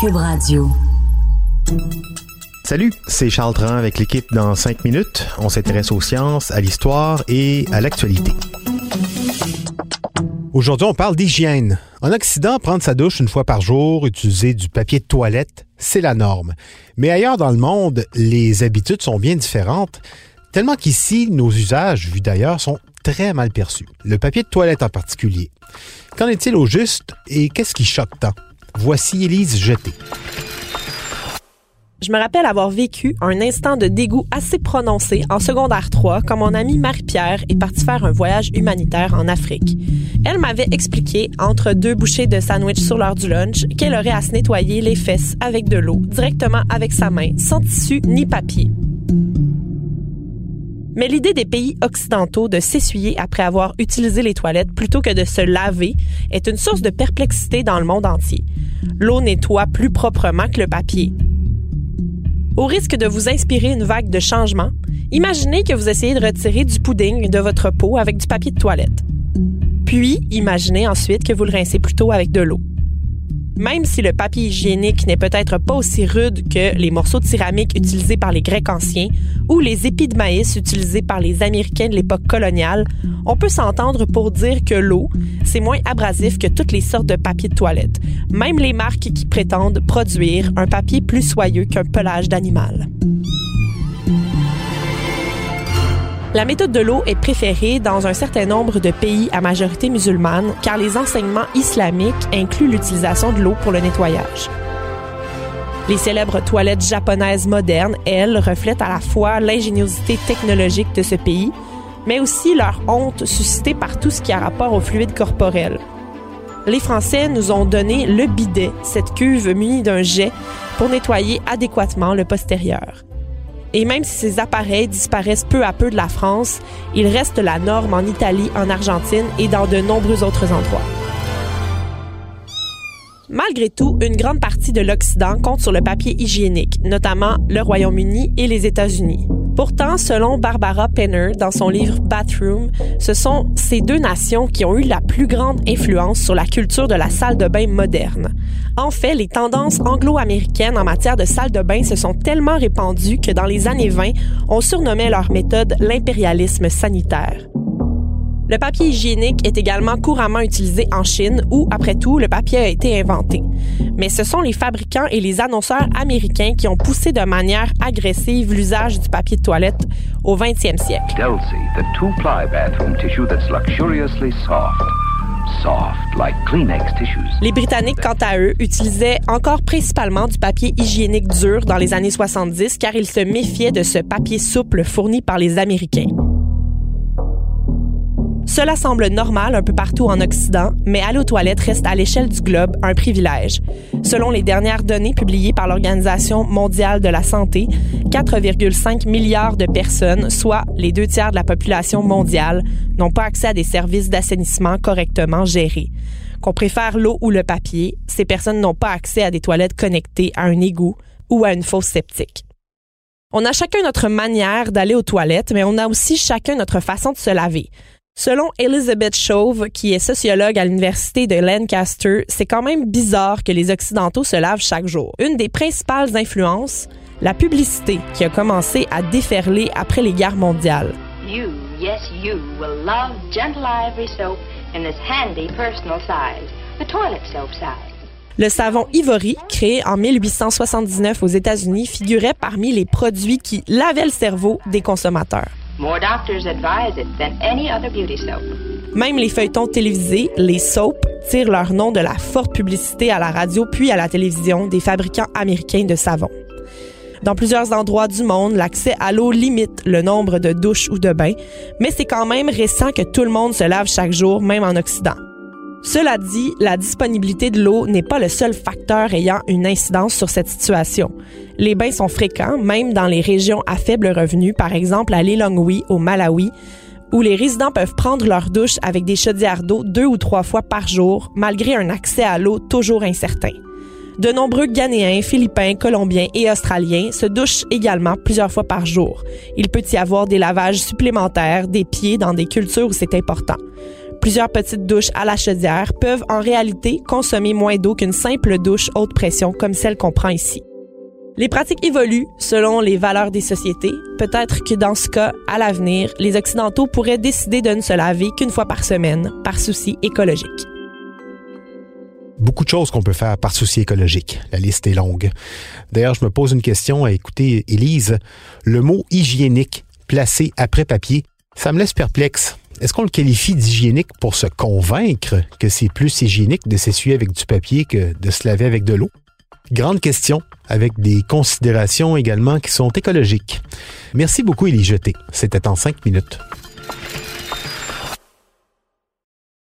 Cube Radio. Salut, c'est Charles Tran avec l'équipe dans 5 minutes. On s'intéresse aux sciences, à l'histoire et à l'actualité. Aujourd'hui, on parle d'hygiène. En Occident, prendre sa douche une fois par jour, utiliser du papier de toilette, c'est la norme. Mais ailleurs dans le monde, les habitudes sont bien différentes, tellement qu'ici, nos usages, vus d'ailleurs, sont très mal perçus. Le papier de toilette en particulier. Qu'en est-il au juste et qu'est-ce qui choque tant? Voici Élise Jeté. Je me rappelle avoir vécu un instant de dégoût assez prononcé en secondaire 3 quand mon amie Marie-Pierre est partie faire un voyage humanitaire en Afrique. Elle m'avait expliqué, entre deux bouchées de sandwich sur l'heure du lunch, qu'elle aurait à se nettoyer les fesses avec de l'eau, directement avec sa main, sans tissu ni papier. Mais l'idée des pays occidentaux de s'essuyer après avoir utilisé les toilettes plutôt que de se laver est une source de perplexité dans le monde entier. L'eau nettoie plus proprement que le papier. Au risque de vous inspirer une vague de changement, imaginez que vous essayez de retirer du pudding de votre peau avec du papier de toilette. Puis, imaginez ensuite que vous le rincez plutôt avec de l'eau. Même si le papier hygiénique n'est peut-être pas aussi rude que les morceaux de céramique utilisés par les Grecs anciens ou les épis de maïs utilisés par les Américains de l'époque coloniale, on peut s'entendre pour dire que l'eau, c'est moins abrasif que toutes les sortes de papier de toilette, même les marques qui prétendent produire un papier plus soyeux qu'un pelage d'animal. La méthode de l'eau est préférée dans un certain nombre de pays à majorité musulmane car les enseignements islamiques incluent l'utilisation de l'eau pour le nettoyage. Les célèbres toilettes japonaises modernes, elles, reflètent à la fois l'ingéniosité technologique de ce pays, mais aussi leur honte suscitée par tout ce qui a rapport au fluide corporel. Les Français nous ont donné le bidet, cette cuve munie d'un jet pour nettoyer adéquatement le postérieur. Et même si ces appareils disparaissent peu à peu de la France, ils restent la norme en Italie, en Argentine et dans de nombreux autres endroits. Malgré tout, une grande partie de l'Occident compte sur le papier hygiénique, notamment le Royaume-Uni et les États-Unis. Pourtant, selon Barbara Penner dans son livre Bathroom, ce sont ces deux nations qui ont eu la plus grande influence sur la culture de la salle de bain moderne. En fait, les tendances anglo-américaines en matière de salle de bain se sont tellement répandues que dans les années 20, on surnommait leur méthode l'impérialisme sanitaire. Le papier hygiénique est également couramment utilisé en Chine où, après tout, le papier a été inventé. Mais ce sont les fabricants et les annonceurs américains qui ont poussé de manière agressive l'usage du papier de toilette au 20e siècle. the two-ply bathroom tissue that's luxuriously soft. Soft, like Kleenex tissues. Les Britanniques, quant à eux, utilisaient encore principalement du papier hygiénique dur dans les années 70 car ils se méfiaient de ce papier souple fourni par les Américains. Cela semble normal un peu partout en Occident, mais aller aux toilettes reste à l'échelle du globe un privilège. Selon les dernières données publiées par l'Organisation mondiale de la santé, 4,5 milliards de personnes, soit les deux tiers de la population mondiale, n'ont pas accès à des services d'assainissement correctement gérés. Qu'on préfère l'eau ou le papier, ces personnes n'ont pas accès à des toilettes connectées à un égout ou à une fosse septique. On a chacun notre manière d'aller aux toilettes, mais on a aussi chacun notre façon de se laver. Selon Elizabeth Chauve, qui est sociologue à l'Université de Lancaster, c'est quand même bizarre que les Occidentaux se lavent chaque jour. Une des principales influences, la publicité qui a commencé à déferler après les guerres mondiales. You, yes you, will love gentle ivory soap in this handy personal size, the toilet soap size. Le savon Ivory, créé en 1879 aux États-Unis, figurait parmi les produits qui lavaient le cerveau des consommateurs. Même les feuilletons télévisés, les soaps, tirent leur nom de la forte publicité à la radio puis à la télévision des fabricants américains de savon. Dans plusieurs endroits du monde, l'accès à l'eau limite le nombre de douches ou de bains, mais c'est quand même récent que tout le monde se lave chaque jour, même en Occident. Cela dit, la disponibilité de l'eau n'est pas le seul facteur ayant une incidence sur cette situation. Les bains sont fréquents, même dans les régions à faible revenu, par exemple à Lilongwe, au Malawi, où les résidents peuvent prendre leur douche avec des chaudières d'eau deux ou trois fois par jour, malgré un accès à l'eau toujours incertain. De nombreux Ghanéens, Philippins, Colombiens et Australiens se douchent également plusieurs fois par jour. Il peut y avoir des lavages supplémentaires des pieds dans des cultures où c'est important. Plusieurs petites douches à la chaudière peuvent en réalité consommer moins d'eau qu'une simple douche haute pression comme celle qu'on prend ici. Les pratiques évoluent selon les valeurs des sociétés. Peut-être que dans ce cas, à l'avenir, les Occidentaux pourraient décider de ne se laver qu'une fois par semaine par souci écologique. Beaucoup de choses qu'on peut faire par souci écologique. La liste est longue. D'ailleurs, je me pose une question à écouter, Élise. Le mot hygiénique placé après papier, ça me laisse perplexe. Est-ce qu'on le qualifie d'hygiénique pour se convaincre que c'est plus hygiénique de s'essuyer avec du papier que de se laver avec de l'eau? Grande question, avec des considérations également qui sont écologiques. Merci beaucoup, Élie Jeté. C'était en cinq minutes.